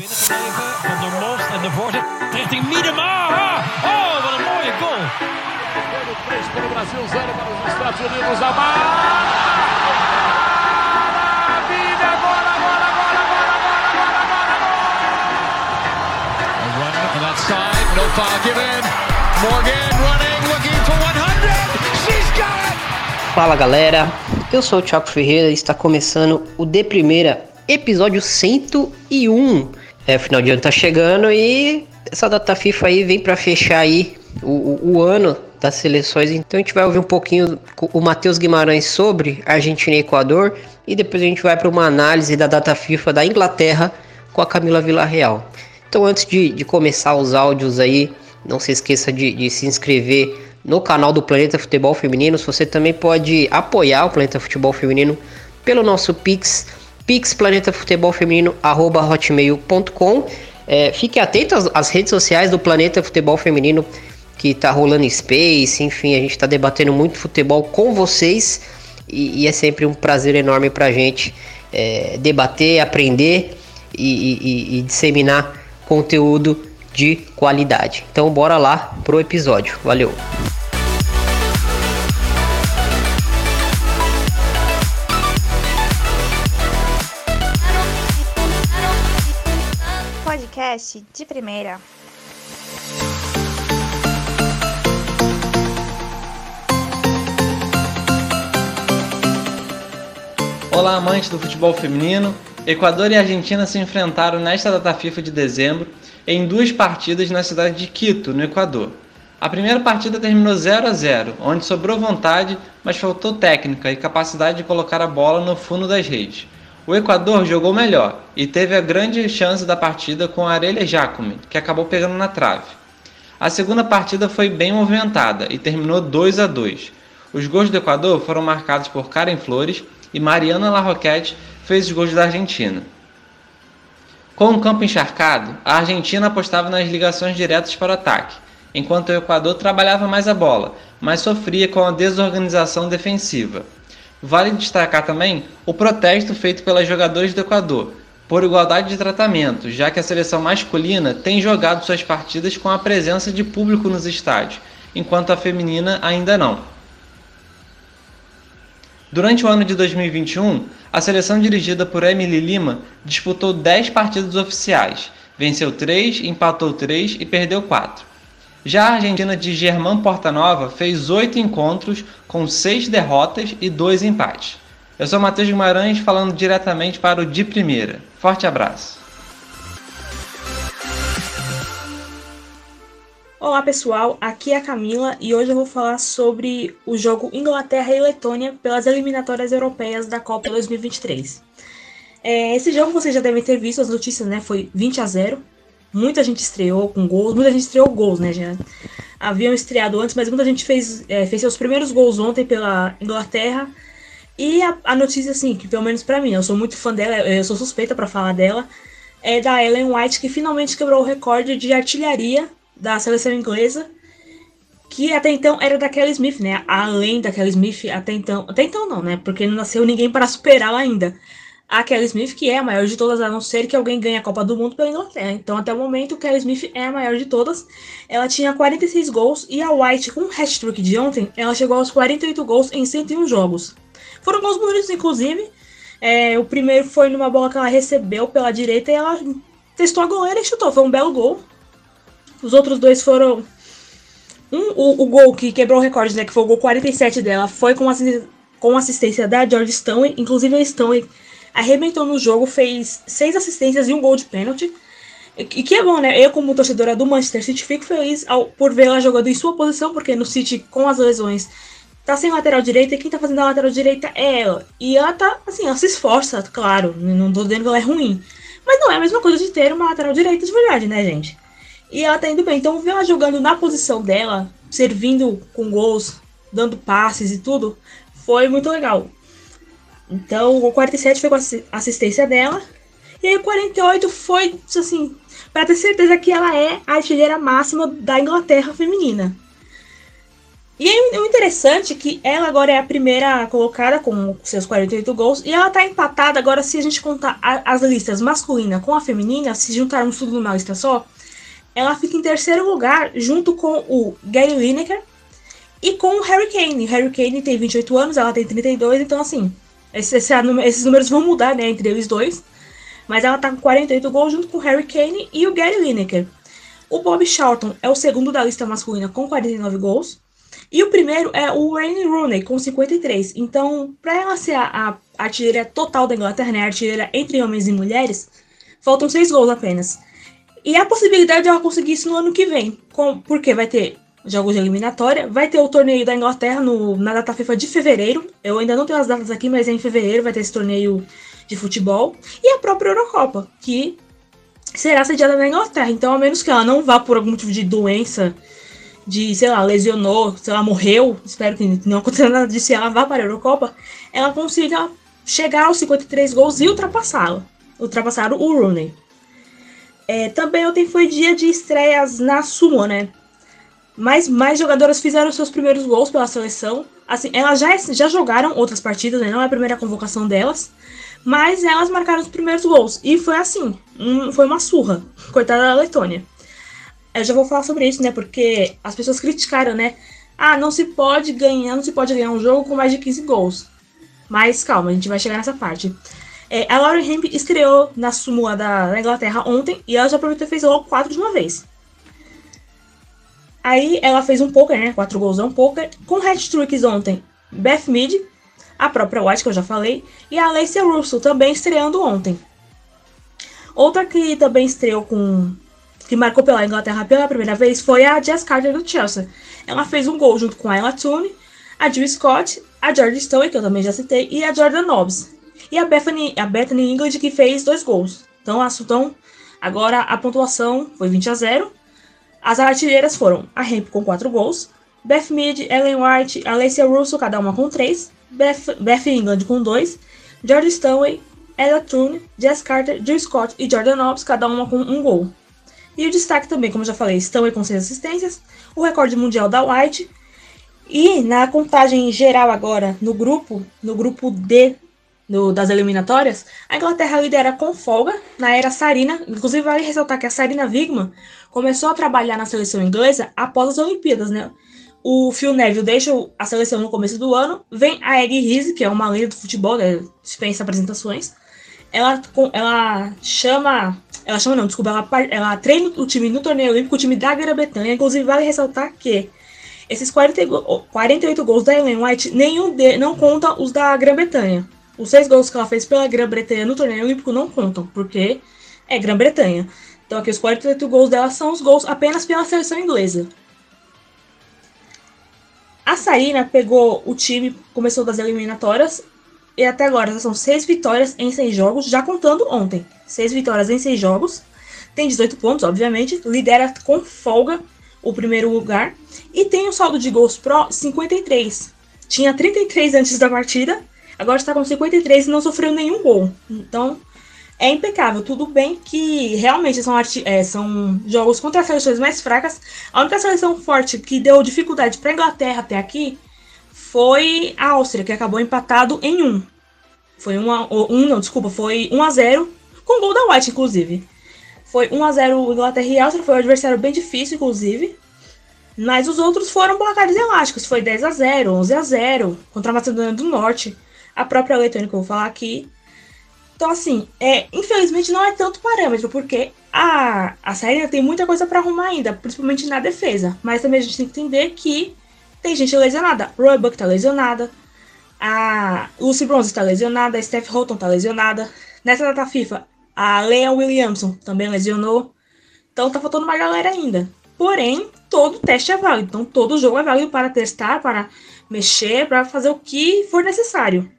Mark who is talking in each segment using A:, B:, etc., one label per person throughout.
A: binnengebleven. Van der Most en de voorzet richting Miedema. Oh, wat een mooie goal.
B: 3 para o Brasil, 0 para os Estados Unidos. A maravilha! Bola, bola, bola, bola, bola, bola, bola,
A: A run on that side. No foul given. Morgan running, looking for 100. She's got it.
C: Fala galera, eu sou o Thiago Ferreira e está começando o De Primeira, episódio 101. É, final de ano tá chegando e essa data FIFA aí vem para fechar aí o, o, o, ano das seleções. Então a gente vai ouvir um pouquinho o Matheus Guimarães sobre Argentina e Equador e depois a gente vai para uma análise da data FIFA da Inglaterra com a Camila Villarreal. Então antes de, de começar os áudios aí, não se esqueça de, de se inscrever no canal do Planeta Futebol Feminino. Você também pode apoiar o Planeta Futebol Feminino pelo nosso Pix, pixplanetafutebolfeminino.hotmail.com. É, fique atento às, às, redes sociais do Planeta Futebol Feminino, que tá rolando Space, enfim, a gente está debatendo muito futebol com vocês e, e, é sempre um prazer enorme pra gente é, debater, aprender e, e, e disseminar conteúdo de qualidade. Então bora lá pro episódio. Valeu.
D: Podcast de primeira.
E: Olá, amantes do futebol feminino. Equador e Argentina se enfrentaram nesta data FIFA de dezembro em duas partidas na cidade de Quito, no Equador. A primeira partida terminou 0 a 0, onde sobrou vontade, mas faltou técnica e capacidade de colocar a bola no fundo das redes. O Equador jogou melhor e teve a grande chance da partida com Arelha Jacome, que acabou pegando na trave. A segunda partida foi bem movimentada e terminou 2 a 2. Os gols do Equador foram marcados por Karen Flores e Mariana Larroquette fez os gols da Argentina. Com o campo encharcado, a Argentina apostava nas ligações diretas para o ataque, enquanto o Equador trabalhava mais a bola, mas sofria com a desorganização defensiva. Vale destacar também o protesto feito pelas jogadoras do Equador por igualdade de tratamento, já que a seleção masculina tem jogado suas partidas com a presença de público nos estádios, enquanto a feminina ainda não. Durante o ano de 2021, a seleção dirigida por Emily Lima disputou 10 partidas oficiais, venceu 3, empatou 3 e perdeu 4. Já a Argentina de Germán Portanova fez 8 encontros com 6 derrotas e 2 empates. Eu sou Matheus Guimarães falando diretamente para o De Primeira. Forte abraço!
F: Olá pessoal, aqui é a Camila e hoje eu vou falar sobre o jogo Inglaterra e Letônia pelas eliminatórias europeias da Copa 2023. É, esse jogo vocês já devem ter visto as notícias, né? Foi 20 a 0. Muita gente estreou com gols, muita gente estreou gols, né? Já haviam estreado antes, mas muita gente fez, é, fez seus primeiros gols ontem pela Inglaterra. E a, a notícia, assim, que pelo menos para mim, eu sou muito fã dela, eu sou suspeita para falar dela, é da Ellen White, que finalmente quebrou o recorde de artilharia da seleção inglesa, que até então era da Kelly Smith, né? Além da Kelly Smith, até então. Até então não, né? Porque não nasceu ninguém para superá-la ainda. A Kelly Smith, que é a maior de todas, a não ser que alguém ganhe a Copa do Mundo pela Inglaterra. Então, até o momento, Kelly Smith é a maior de todas. Ela tinha 46 gols e a White, com o hat-trick de ontem, ela chegou aos 48 gols em 101 jogos. Foram gols bonitos, inclusive. É, o primeiro foi numa bola que ela recebeu pela direita e ela testou a goleira e chutou. Foi um belo gol. Os outros dois foram. Um, o, o gol que quebrou o recorde, né? Que foi o gol 47 dela, foi com, assist... com assistência da George Stone. Inclusive a Stone arrebentou no jogo, fez seis assistências e um gol de pênalti. E que é bom, né? Eu, como torcedora do Manchester City, fico feliz ao, por vê-la jogando em sua posição, porque no City, com as lesões, tá sem lateral direita e quem tá fazendo a lateral direita é ela. E ela tá, assim, ela se esforça, claro, não tô dizendo que ela é ruim. Mas não é a mesma coisa de ter uma lateral direita de verdade, né, gente? E ela tá indo bem. Então, ver ela jogando na posição dela, servindo com gols, dando passes e tudo, foi muito legal. Então, o 47 foi com a assistência dela. E aí, o 48 foi, assim, para ter certeza que ela é a artilheira máxima da Inglaterra feminina. E é o interessante é que ela agora é a primeira colocada com seus 48 gols e ela tá empatada agora se a gente contar a, as listas masculina com a feminina, se juntarmos tudo numa lista só, ela fica em terceiro lugar junto com o Gary Lineker e com o Harry Kane. O Harry Kane tem 28 anos, ela tem 32, então assim, esse, esse, esses números vão mudar, né, entre eles dois. Mas ela tá com 48 gols junto com o Harry Kane e o Gary Lineker. O Bob Charlton é o segundo da lista masculina com 49 gols. E o primeiro é o Wayne Rooney, com 53. Então, para ela ser a, a artilheira total da Inglaterra, né, a artilheira entre homens e mulheres, faltam seis gols apenas. E a possibilidade de ela conseguir isso no ano que vem, com, porque vai ter jogos de eliminatória, vai ter o torneio da Inglaterra no, na data FIFA de fevereiro. Eu ainda não tenho as datas aqui, mas é em fevereiro vai ter esse torneio de futebol. E a própria Eurocopa, que será sediada na Inglaterra. Então, a menos que ela não vá por algum motivo de doença de, sei lá, lesionou, sei lá, morreu, espero que não aconteça nada disso, ela vá para a Eurocopa, ela consiga chegar aos 53 gols e ultrapassá-lo. Ultrapassar o Rooney. É, também ontem foi dia de estreias na Sumo, né? Mas mais jogadoras fizeram seus primeiros gols pela seleção. Assim, elas já, já jogaram outras partidas, né? Não é a primeira convocação delas. Mas elas marcaram os primeiros gols. E foi assim, um, foi uma surra. Coitada da Letônia. Eu já vou falar sobre isso, né? Porque as pessoas criticaram, né? Ah, não se pode ganhar, não se pode ganhar um jogo com mais de 15 gols. Mas calma, a gente vai chegar nessa parte. É, a Lauren Hemp estreou na súmula da, Inglaterra ontem e ela já aproveitou e fez logo 4 de uma vez. Aí ela fez um poker, né? 4 gols é um poker. Com hat-tricks ontem, Beth Mead, a própria White, que eu já falei, e a Alessia Russell também estreando ontem. Outra que também estreou com que marcou pela Inglaterra pela primeira vez, foi a Jess Carter do Chelsea. Ela fez um gol junto com a Ella Toone, a Jill Scott, a George Stowe, que eu também já citei, e a Jordan Nobbs. E a Bethany, a Bethany England, que fez dois gols. Então, então, agora a pontuação foi 20 a 0. As artilheiras foram a Hemp com 4 gols, Beth Mead, Ellen White, Alessia Russo, cada uma com 3, Beth, Beth England com 2, George Stanway, Ella Toone, Jess Carter, Jill Scott e Jordan Nobbs, cada uma com um gol. E o destaque também, como já falei, aí com seis assistências, o recorde mundial da White. E na contagem geral agora, no grupo, no grupo D no, das eliminatórias, a Inglaterra lidera com folga na era Sarina. Inclusive, vale ressaltar que a Sarina Wigman começou a trabalhar na seleção inglesa após as Olimpíadas, né? O Phil Neville deixa a seleção no começo do ano, vem a Egg Rizzi, que é uma lenda do futebol, né? dispensa apresentações. Ela, ela chama ela chama não, desculpa, ela, ela treina o time no torneio olímpico, o time da Grã-Bretanha. Inclusive, vale ressaltar que esses 40, 48 gols da Ellen White, nenhum de, não conta os da Grã-Bretanha. Os seis gols que ela fez pela Grã-Bretanha no torneio olímpico não contam, porque é Grã-Bretanha. Então aqui os 48 gols dela são os gols apenas pela seleção inglesa. A Sarina pegou o time, começou das eliminatórias, e até agora são seis vitórias em seis jogos, já contando ontem. Seis vitórias em seis jogos. Tem 18 pontos, obviamente. Lidera com folga o primeiro lugar. E tem um saldo de gols pro 53. Tinha 33 antes da partida. Agora está com 53 e não sofreu nenhum gol. Então, é impecável. Tudo bem que realmente são, é, são jogos contra as seleções mais fracas. A única seleção forte que deu dificuldade para a Inglaterra até aqui foi a Áustria, que acabou empatado em 1. Foi 1 a, um, não, desculpa, foi 1 a 0 com gol da White, inclusive. Foi 1 a 0 Inglaterra e Áustria, foi um adversário bem difícil, inclusive. Mas os outros foram placares elásticos, foi 10 a 0, 11 a 0 contra a Macedônia do Norte, a própria Letônia que eu vou falar aqui. Então, assim, é, infelizmente não é tanto parâmetro, porque a, a série tem muita coisa para arrumar ainda, principalmente na defesa. Mas também a gente tem que entender que tem gente lesionada. Roy Buck tá lesionada. A Lucy Bronze tá lesionada. A Steph Houghton tá lesionada. Nessa data FIFA, a Leia Williamson também lesionou. Então tá faltando uma galera ainda. Porém, todo teste é válido. Então todo jogo é válido para testar, para mexer, para fazer o que for necessário.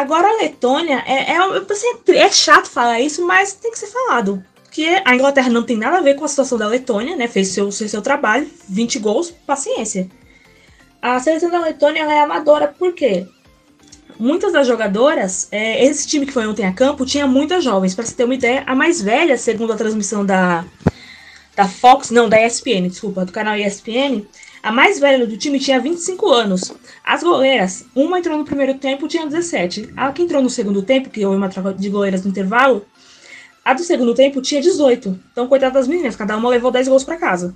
F: Agora a Letônia é, é, é, é chato falar isso, mas tem que ser falado que a Inglaterra não tem nada a ver com a situação da Letônia, né? Fez seu, seu, seu trabalho, 20 gols, paciência. A seleção da Letônia é amadora, por quê? Muitas das jogadoras, é, esse time que foi ontem a campo, tinha muitas jovens. Para você ter uma ideia, a mais velha, segundo a transmissão da, da Fox, não, da ESPN, desculpa, do canal ESPN, A mais velha do time tinha 25 anos. As goleiras, uma entrou no primeiro tempo, tinha 17. A que entrou no segundo tempo, que houve uma troca de goleiras no intervalo, a do segundo tempo tinha 18. Então, coitada das meninas, cada uma levou 10 gols para casa.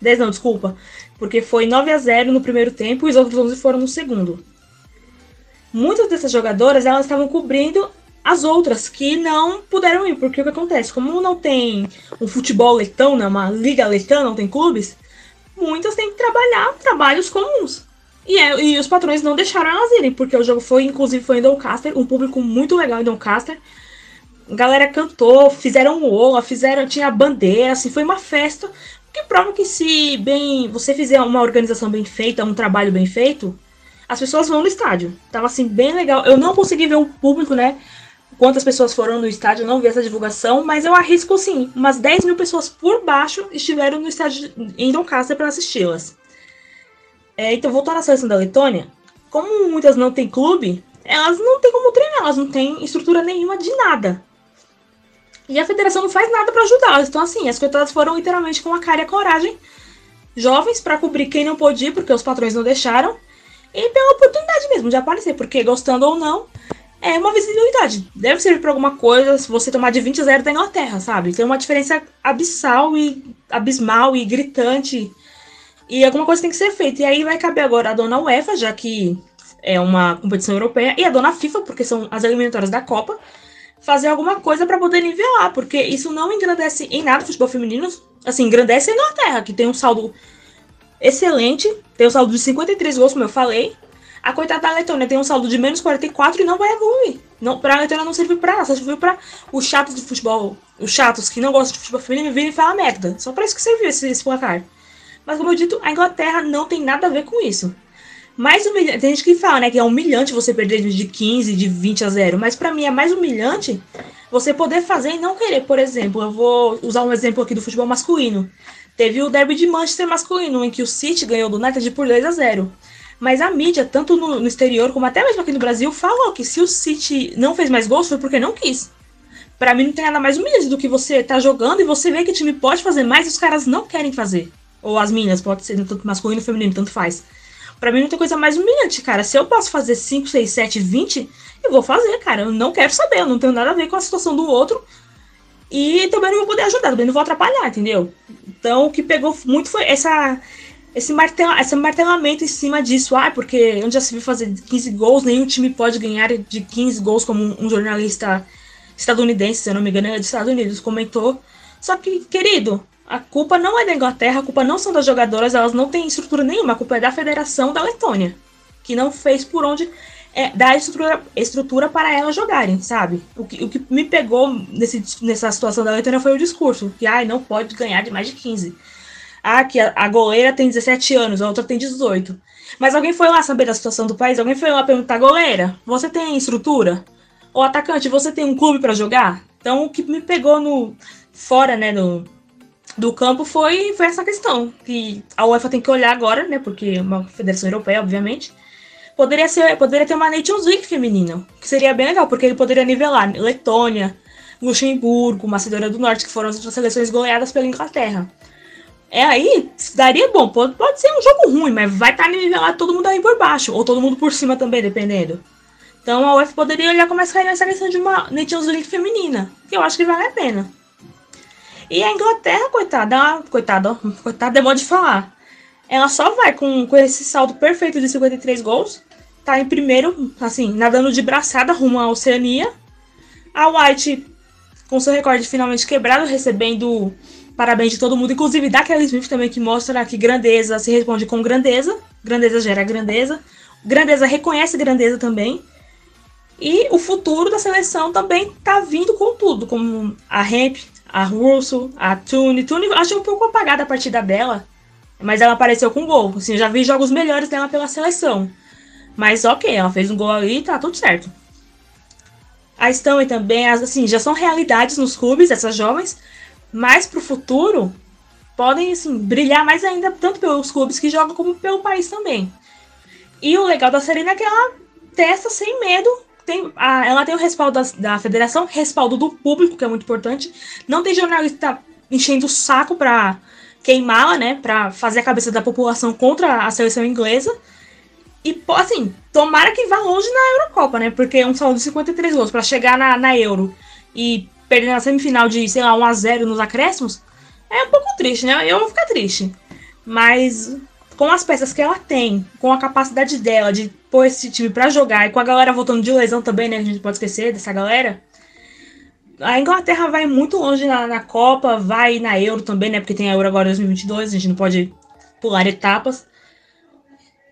F: 10 não, desculpa. Porque foi 9 a 0 no primeiro tempo e os outros 11 foram no segundo. Muitas dessas jogadoras, elas estavam cobrindo as outras que não puderam ir, porque o que acontece? Como não tem um futebol letão, né, uma liga letã, não tem clubes, muitas têm que trabalhar trabalhos comuns. E, é, e os patrões não deixaram elas irem, porque o jogo foi, inclusive, foi em Doncaster, um público muito legal em Doncaster. A galera cantou, fizeram ola, fizeram, tinha bandeira, assim, foi uma festa. Que prova que se bem você fizer uma organização bem feita, um trabalho bem feito, as pessoas vão no estádio. Tava assim, bem legal. Eu não consegui ver o público, né? Quantas pessoas foram no estádio, não vi essa divulgação, mas eu arrisco sim, umas 10 mil pessoas por baixo estiveram no estádio em Doncaster para assisti-las. É, então, voltando à seleção da Letônia, como muitas não têm clube, elas não têm como treinar, elas não têm estrutura nenhuma de nada. E a federação não faz nada para ajudá-las. Então, assim, as coitadas foram literalmente com a cara e a coragem, jovens, para cobrir quem não pôde ir, porque os patrões não deixaram, e pela oportunidade mesmo de aparecer, porque gostando ou não, é uma visibilidade. Deve servir para alguma coisa se você tomar de 20 a 0 da Inglaterra, sabe? Tem uma diferença abissal e abismal e gritante. E alguma coisa tem que ser feita. E aí vai caber agora a dona UEFA, já que é uma competição europeia, e a dona FIFA, porque são as eliminatórias da Copa, fazer alguma coisa para poder nivelar, porque isso não engrandece em nada o futebol feminino. Assim, engrandece a Inglaterra, que tem um saldo excelente, tem um saldo de 53 gols, como eu falei, a coitada da Letônia tem um saldo de menos 44 e não vai evoluir. Não, pra Letônia não serviu pra nada, só serviu pra os chatos de futebol, os chatos que não gostam de futebol feminino virem e falar merda. Só pra isso que serviu esse, esse placar. Mas como eu dito, a Inglaterra não tem nada a ver com isso. Mais humilhante, tem gente que fala, né, que é humilhante você perder de 15, de 20 a 0, mas para mim é mais humilhante você poder fazer e não querer. Por exemplo, eu vou usar um exemplo aqui do futebol masculino. Teve o derby de Manchester masculino, em que o City ganhou do United por 2 a 0. Mas a mídia, tanto no, no, exterior como até mesmo aqui no Brasil, falou que se o City não fez mais gols foi porque não quis. Para mim não tem nada mais humilhante do que você tá jogando e você vê que o time pode fazer mais e os caras não querem fazer. Ou as meninas, pode ser tanto masculino feminino, tanto faz. Para mim não tem coisa mais humilhante, cara. Se eu posso fazer 5, 6, 7, 20, eu vou fazer, cara. Eu não quero saber, eu não tenho nada a ver com a situação do outro. E também não vou poder ajudar, também não vou atrapalhar, entendeu? Então o que pegou muito foi essa esse, martela, esse martelamento em cima disso. Ah, porque onde já se viu fazer 15 gols, nenhum time pode ganhar de 15 gols, como um jornalista estadunidense, se eu não me engano, é dos Estados Unidos, comentou. Só que, querido, a culpa não é da Inglaterra, a culpa não são das jogadoras, elas não têm estrutura nenhuma, a culpa é da Federação da Letônia, que não fez por onde é, dar estrutura, estrutura para elas jogarem, sabe? O que, o que me pegou nesse, nessa situação da Letônia foi o discurso, que ai, não pode ganhar de mais de 15. Ah, que a, a goleira tem 17 anos, a outra tem 18. Mas alguém foi lá saber da situação do país? Alguém foi lá perguntar, goleira, você tem estrutura? Ou atacante, você tem um clube para jogar? Então, o que me pegou no fora, né, no, do campo foi, foi essa questão. Que a UEFA tem que olhar agora, né, porque é uma federação europeia, obviamente. Poderia, ser, poderia ter uma Nations League feminina, que seria bem legal, porque ele poderia nivelar Letônia, Luxemburgo, Macedônia do Norte, que foram as outras seleções goleadas pela Inglaterra. É aí, daria bom. Pode, pode ser um jogo ruim, mas vai estar tá nivelado todo mundo aí por baixo. Ou todo mundo por cima também, dependendo. Então a UF poderia olhar como é que nessa questão de uma Nations League feminina. Que eu acho que vale a pena. E a Inglaterra, coitada, coitada, coitada é modo de falar. Ela só vai com, com esse saldo perfeito de 53 gols. Tá em primeiro, assim, nadando de braçada rumo à Oceania. A White, com seu recorde finalmente quebrado, recebendo Parabéns de todo mundo, inclusive da Kelly também, que mostra que grandeza se responde com grandeza. Grandeza gera grandeza. Grandeza reconhece grandeza também. E o futuro da seleção também tá vindo com tudo, como a Hemp, a Russo, a Tune. Tune acho um pouco apagada a partida dela, mas ela apareceu com gol. Assim, já vi jogos melhores dela pela seleção. Mas ok, ela fez um gol ali e tá tudo certo. A Stanley também, assim, já são realidades nos clubes, essas jovens, mais para o futuro, podem assim, brilhar mais ainda, tanto pelos clubes que jogam como pelo país também. E o legal da Serena é que ela testa sem medo. Tem, a, ela tem o respaldo da, da federação, respaldo do público, que é muito importante. Não tem jornalista enchendo o saco para queimá-la, né, para fazer a cabeça da população contra a seleção inglesa. E, assim, tomara que vá longe na Eurocopa, né? Porque um saldo de 53 gols para chegar na, na Euro e perder na semifinal de, sei lá, 1x0 nos acréscimos, é um pouco triste, né? Eu vou ficar triste. Mas com as peças que ela tem, com a capacidade dela de pôr esse time para jogar e com a galera voltando de lesão também, né? A gente pode esquecer dessa galera. A Inglaterra vai muito longe na, na Copa, vai na Euro também, né? Porque tem a Euro agora em 2022, a gente não pode pular etapas.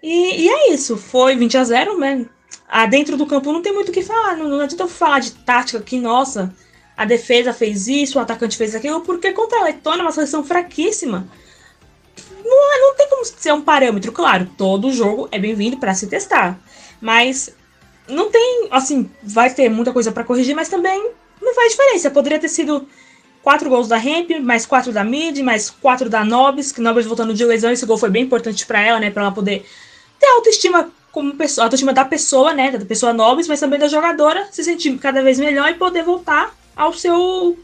F: E, e é isso, foi 20 a 0 né? Ah, dentro do campo não tem muito o que falar, não, não adianta eu falar de tática que, nossa, a defesa fez isso, o atacante fez aquilo, porque contra a Letônia, uma seleção fraquíssima, não, não tem como ser um parâmetro. Claro, todo jogo é bem-vindo para se testar, mas não tem, assim, vai ter muita coisa para corrigir, mas também não faz diferença. Poderia ter sido quatro gols da Ramp, mais quatro da Mid, mais quatro da Nobis, que Nobis voltando de lesão, esse gol foi bem importante para ela, né, para ela poder ter autoestima como pessoa, autoestima da pessoa, né, da pessoa Nobis, mas também da jogadora, se sentir cada vez melhor e poder voltar ao seu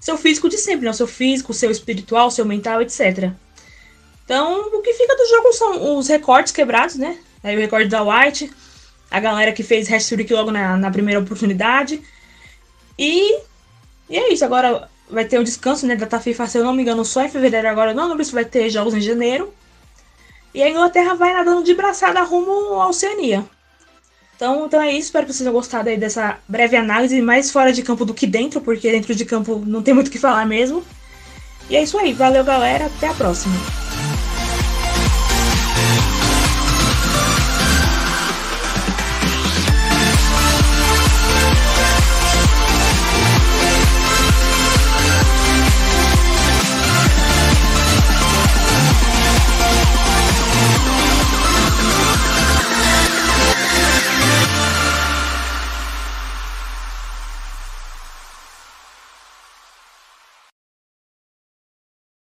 F: seu físico de sempre, né, o seu físico, o seu espiritual, o seu mental, etc. Então, o que fica do jogo são os recortes quebrados, né? Aí o recorde da White, a galera que fez hat-trick logo na, na primeira oportunidade, e, e é isso. Agora vai ter o descanso né, da FIFA, se eu não me engano, só em fevereiro agora. Não lembro se vai ter jogos em janeiro. E a Inglaterra vai nadando de braçada rumo à Oceania. Então, então é isso. Espero que vocês tenham gostado aí dessa breve análise, mais fora de campo do que dentro, porque dentro de campo não tem muito o que falar mesmo. E é isso aí. Valeu, galera. Até a próxima.